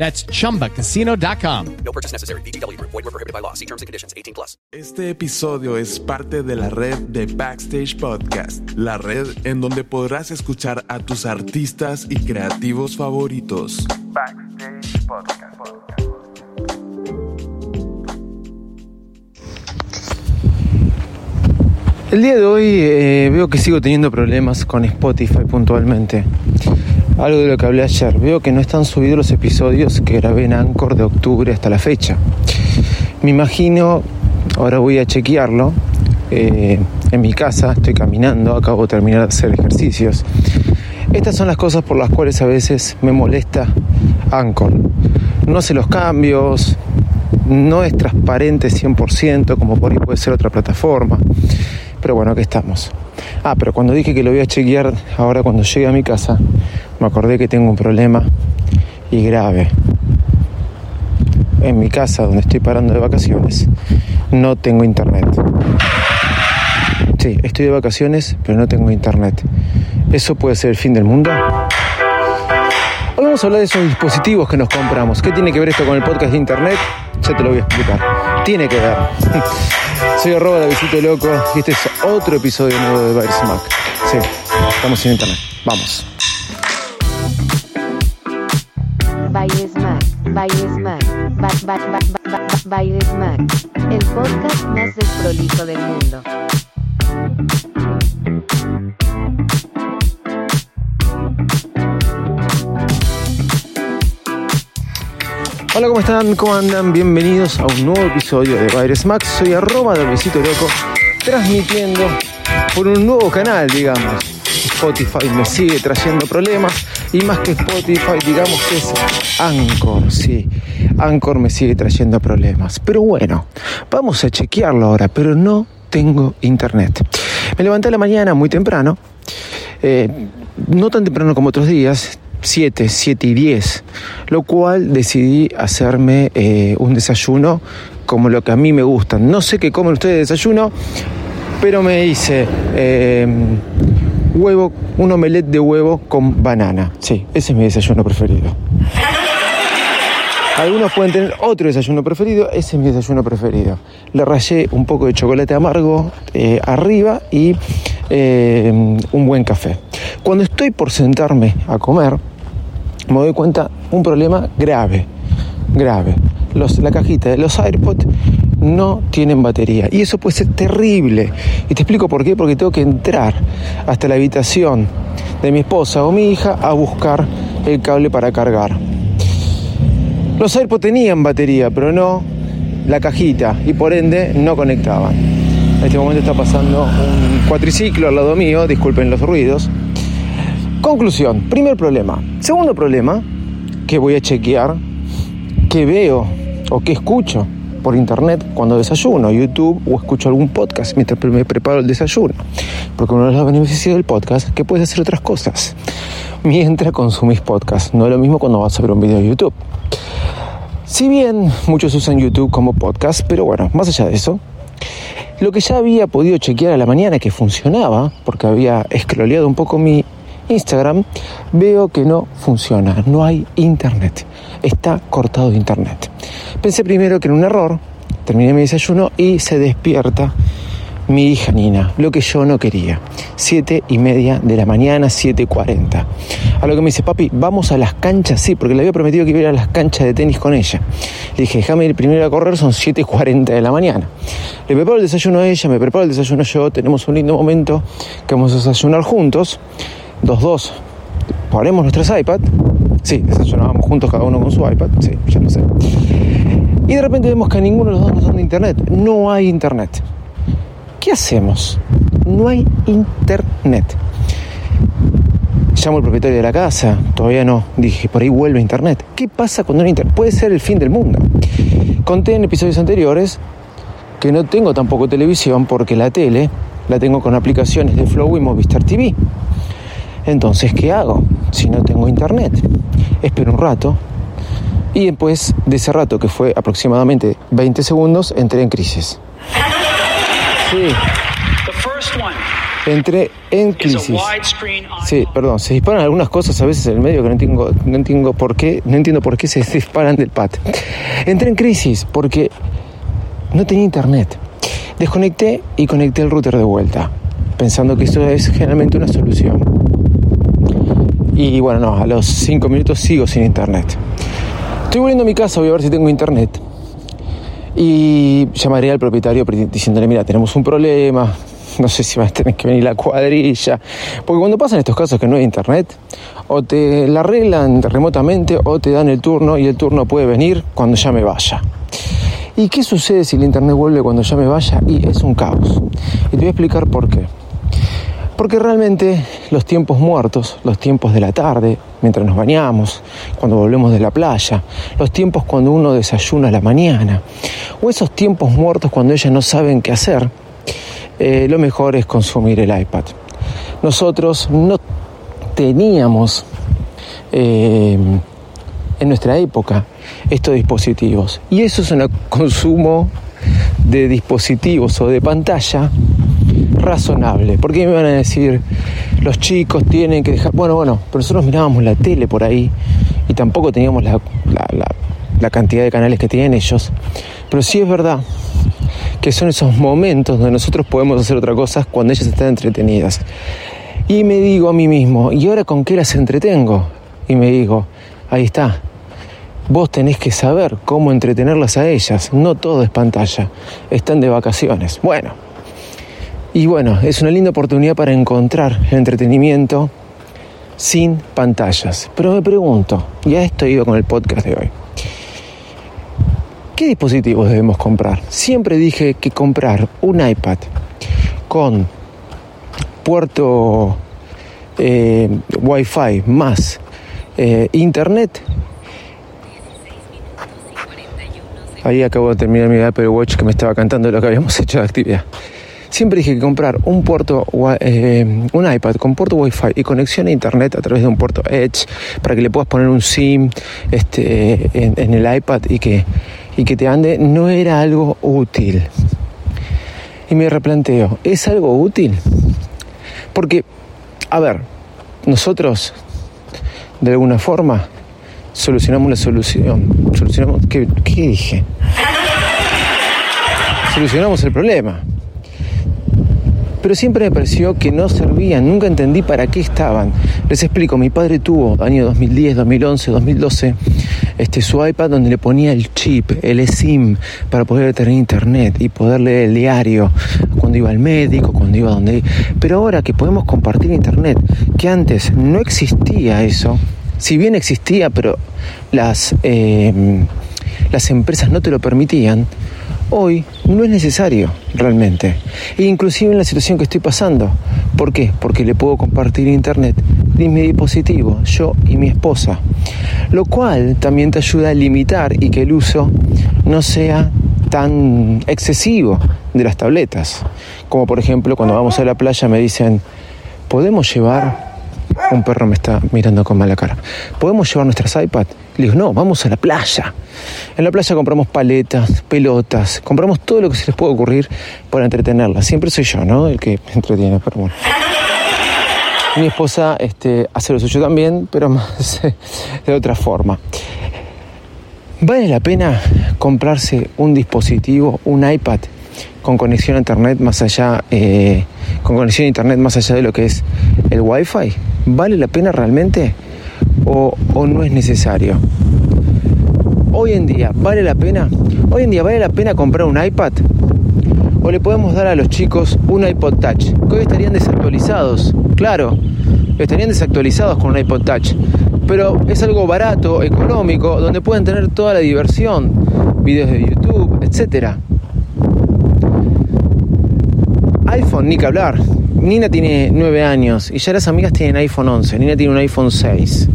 That's chumbacasino.com. No purchase necessary. VGW Group. Void were prohibited by law. See terms and conditions. 18 plus. Este episodio es parte de la red de Backstage Podcast, la red en donde podrás escuchar a tus artistas y creativos favoritos. Backstage Podcast. El día de hoy eh, veo que sigo teniendo problemas con Spotify puntualmente. Algo de lo que hablé ayer. Veo que no están subidos los episodios que grabé en Anchor de octubre hasta la fecha. Me imagino, ahora voy a chequearlo. eh, en mi casa, estoy caminando, acabo de terminar de hacer ejercicios. Estas son las cosas por las cuales a veces me molesta Anchor. No hace los cambios, no es transparente 100% como por ahí puede ser otra plataforma. Pero bueno, aquí estamos. Ah, pero cuando dije que lo voy a chequear ahora cuando llegue a mi casa, me acordé que tengo un problema y grave. En mi casa, donde estoy parando de vacaciones, no tengo internet. Sí, estoy de vacaciones, pero no tengo internet. ¿Eso puede ser el fin del mundo? Hoy vamos a hablar de esos dispositivos que nos compramos. ¿Qué tiene que ver esto con el podcast de internet? Ya te lo voy a explicar. Tiene que ver. Soy arroba de Visito Loco y este es otro episodio nuevo de Virus. Sí, estamos en internet. Vamos. Ba, ba, el podcast más desprolijo del mundo. Hola, ¿cómo están? ¿Cómo andan? Bienvenidos a un nuevo episodio de Virus Max. Soy arroba de Besito Loco, transmitiendo por un nuevo canal, digamos. Spotify me sigue trayendo problemas y más que Spotify, digamos que es Anchor, sí. Anchor me sigue trayendo problemas. Pero bueno, vamos a chequearlo ahora, pero no tengo internet. Me levanté a la mañana muy temprano, eh, no tan temprano como otros días, 7, 7 y 10, lo cual decidí hacerme eh, un desayuno como lo que a mí me gusta. No sé qué comen ustedes de desayuno, pero me hice eh, huevo, un omelette de huevo con banana. Sí, ese es mi desayuno preferido. Algunos pueden tener otro desayuno preferido, ese es mi desayuno preferido. Le rayé un poco de chocolate amargo eh, arriba y eh, un buen café. Cuando estoy por sentarme a comer, me doy cuenta un problema grave, grave. Los, la cajita de los AirPods no tienen batería y eso puede ser terrible. Y te explico por qué, porque tengo que entrar hasta la habitación de mi esposa o mi hija a buscar el cable para cargar. Los AirPods tenían batería, pero no la cajita y por ende no conectaban. En este momento está pasando un cuatriciclo al lado mío, disculpen los ruidos. Conclusión, primer problema. Segundo problema, que voy a chequear, que veo o que escucho por internet cuando desayuno, YouTube o escucho algún podcast mientras me preparo el desayuno. Porque uno de los beneficios del podcast que puedes hacer otras cosas mientras consumís podcast. No es lo mismo cuando vas a ver un video de YouTube. Si bien muchos usan YouTube como podcast, pero bueno, más allá de eso, lo que ya había podido chequear a la mañana que funcionaba, porque había escroleado un poco mi Instagram, veo que no funciona, no hay internet, está cortado internet. Pensé primero que era un error, terminé mi desayuno y se despierta mi hija Nina, lo que yo no quería. Siete y media de la mañana, 7.40. A lo que me dice, papi, vamos a las canchas, sí, porque le había prometido que iba a ir a las canchas de tenis con ella. Le dije, déjame ir primero a correr, son 7.40 de la mañana. Le preparo el desayuno a ella, me preparo el desayuno yo, tenemos un lindo momento que vamos a desayunar juntos, dos, dos. Ponemos nuestras iPad, sí, desayunábamos juntos cada uno con su iPad, sí, ya lo sé. Y de repente vemos que a ninguno de los dos nos dan internet, no hay internet. ¿Qué hacemos? No hay internet. Llamo al propietario de la casa, todavía no. Dije, por ahí vuelve internet. ¿Qué pasa cuando no hay internet? Puede ser el fin del mundo. Conté en episodios anteriores que no tengo tampoco televisión porque la tele la tengo con aplicaciones de Flow y Movistar TV. Entonces, ¿qué hago si no tengo internet? Espero un rato y después de ese rato, que fue aproximadamente 20 segundos, entré en crisis. Sí. Entré en crisis. Sí, perdón, se disparan algunas cosas a veces en el medio que no entiendo, no entiendo por qué, no entiendo por qué se disparan del pad. Entré en crisis porque no tenía internet. Desconecté y conecté el router de vuelta, pensando que eso es generalmente una solución. Y bueno, no, a los 5 minutos sigo sin internet. Estoy volviendo a mi casa, voy a ver si tengo internet. Y llamaré al propietario diciéndole, mira, tenemos un problema, no sé si va a tener que venir la cuadrilla. Porque cuando pasan estos casos que no hay internet, o te la arreglan remotamente o te dan el turno y el turno puede venir cuando ya me vaya. ¿Y qué sucede si el internet vuelve cuando ya me vaya? Y es un caos. Y te voy a explicar por qué. Porque realmente los tiempos muertos, los tiempos de la tarde, mientras nos bañamos, cuando volvemos de la playa, los tiempos cuando uno desayuna a la mañana, o esos tiempos muertos cuando ellas no saben qué hacer, eh, lo mejor es consumir el iPad. Nosotros no teníamos eh, en nuestra época estos dispositivos. Y eso es un consumo de dispositivos o de pantalla razonable. Porque me van a decir, los chicos tienen que dejar... Bueno, bueno, pero nosotros mirábamos la tele por ahí y tampoco teníamos la, la cantidad de canales que tienen ellos. Pero sí es verdad que son esos momentos donde nosotros podemos hacer otra cosa cuando ellas están entretenidas. Y me digo a mí mismo, ¿y ahora con qué las entretengo? Y me digo, ahí está, vos tenés que saber cómo entretenerlas a ellas, no todo es pantalla, están de vacaciones. Bueno, y bueno, es una linda oportunidad para encontrar entretenimiento sin pantallas. Pero me pregunto, y a esto ido con el podcast de hoy, ¿qué dispositivos debemos comprar? Siempre dije que comprar un iPad con puerto eh, Wi-Fi más eh, internet. Ahí acabo de terminar mi Apple Watch que me estaba cantando lo que habíamos hecho de actividad. Siempre dije que comprar un puerto, eh, un iPad con puerto Wi-Fi y conexión a internet a través de un puerto Edge para que le puedas poner un SIM este, en, el iPad y que, y que te ande, no era algo útil. Y me replanteo, ¿es algo útil? Porque, a ver, nosotros de alguna forma solucionamos la solución. Solucionamos, ¿qué, qué dije? Solucionamos el problema pero siempre me pareció que no servían, nunca entendí para qué estaban. Les explico, mi padre tuvo año 2010, 2011, 2012 este, su iPad donde le ponía el chip, el SIM, para poder tener internet y poder leer el diario cuando iba al médico, cuando iba donde... Pero ahora que podemos compartir internet, que antes no existía eso, si bien existía, pero las, eh, las empresas no te lo permitían, hoy no es necesario realmente. E inclusive en la situación que estoy pasando. ¿Por qué? Porque le puedo compartir internet de mi dispositivo, yo y mi esposa. Lo cual también te ayuda a limitar y que el uso no sea tan excesivo de las tabletas. Como por ejemplo cuando vamos a la playa me dicen, ¿podemos llevar un perro me está mirando con mala cara. ¿Podemos llevar nuestras iPads? Digo, no, vamos a la playa. En la playa compramos paletas, pelotas, compramos todo lo que se les puede ocurrir para entretenerlas. Siempre soy yo, ¿no? El que entretiene, pero bueno. Mi esposa este, hace lo suyo también, pero más de otra forma. ¿Vale la pena comprarse un dispositivo, un iPad, con conexión a internet más allá, eh, con conexión a internet más allá de lo que es el wifi? ¿Vale la pena realmente o, o no es necesario? Hoy en día, ¿vale la pena? Hoy en día, ¿vale la pena comprar un iPad? ¿O le podemos dar a los chicos un iPod Touch? Que hoy estarían desactualizados, claro, estarían desactualizados con un iPod Touch. Pero es algo barato, económico, donde pueden tener toda la diversión, videos de YouTube, etc. iPhone, ni que hablar. Nina tiene 9 años y ya las amigas tienen iPhone 11. Nina tiene un iPhone 6.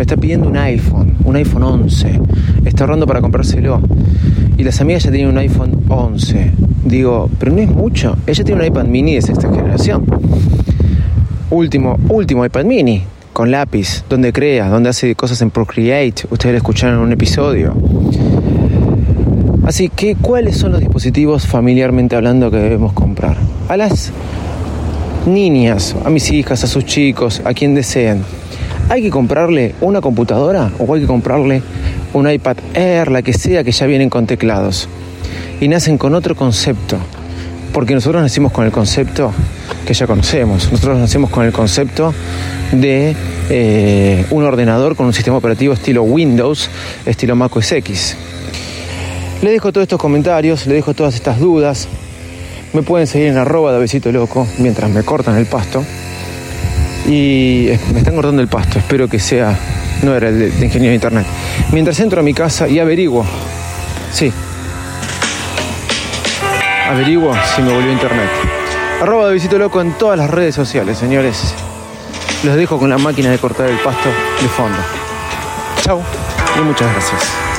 Me está pidiendo un iPhone, un iPhone 11. Está ahorrando para comprárselo. Y las amigas ya tienen un iPhone 11. Digo, pero no es mucho. Ella tiene un iPad mini de sexta generación. Último, último iPad mini, con lápiz, donde crea, donde hace cosas en Procreate. Ustedes lo escucharon en un episodio. Así que, ¿cuáles son los dispositivos familiarmente hablando que debemos comprar? A las niñas, a mis hijas, a sus chicos, a quien deseen. ¿Hay que comprarle una computadora o hay que comprarle un iPad Air, la que sea, que ya vienen con teclados? Y nacen con otro concepto. Porque nosotros nacimos con el concepto que ya conocemos. Nosotros nacimos con el concepto de eh, un ordenador con un sistema operativo estilo Windows, estilo Mac OS X. Le dejo todos estos comentarios, le dejo todas estas dudas. Me pueden seguir en arroba de loco mientras me cortan el pasto. Y me están cortando el pasto, espero que sea, no era el de, ingeniero de internet. Mientras entro a mi casa y averiguo, sí, averiguo si me volvió internet. Arroba de visito loco en todas las redes sociales, señores. Los dejo con la máquina de cortar el pasto de fondo. Chau y muchas gracias.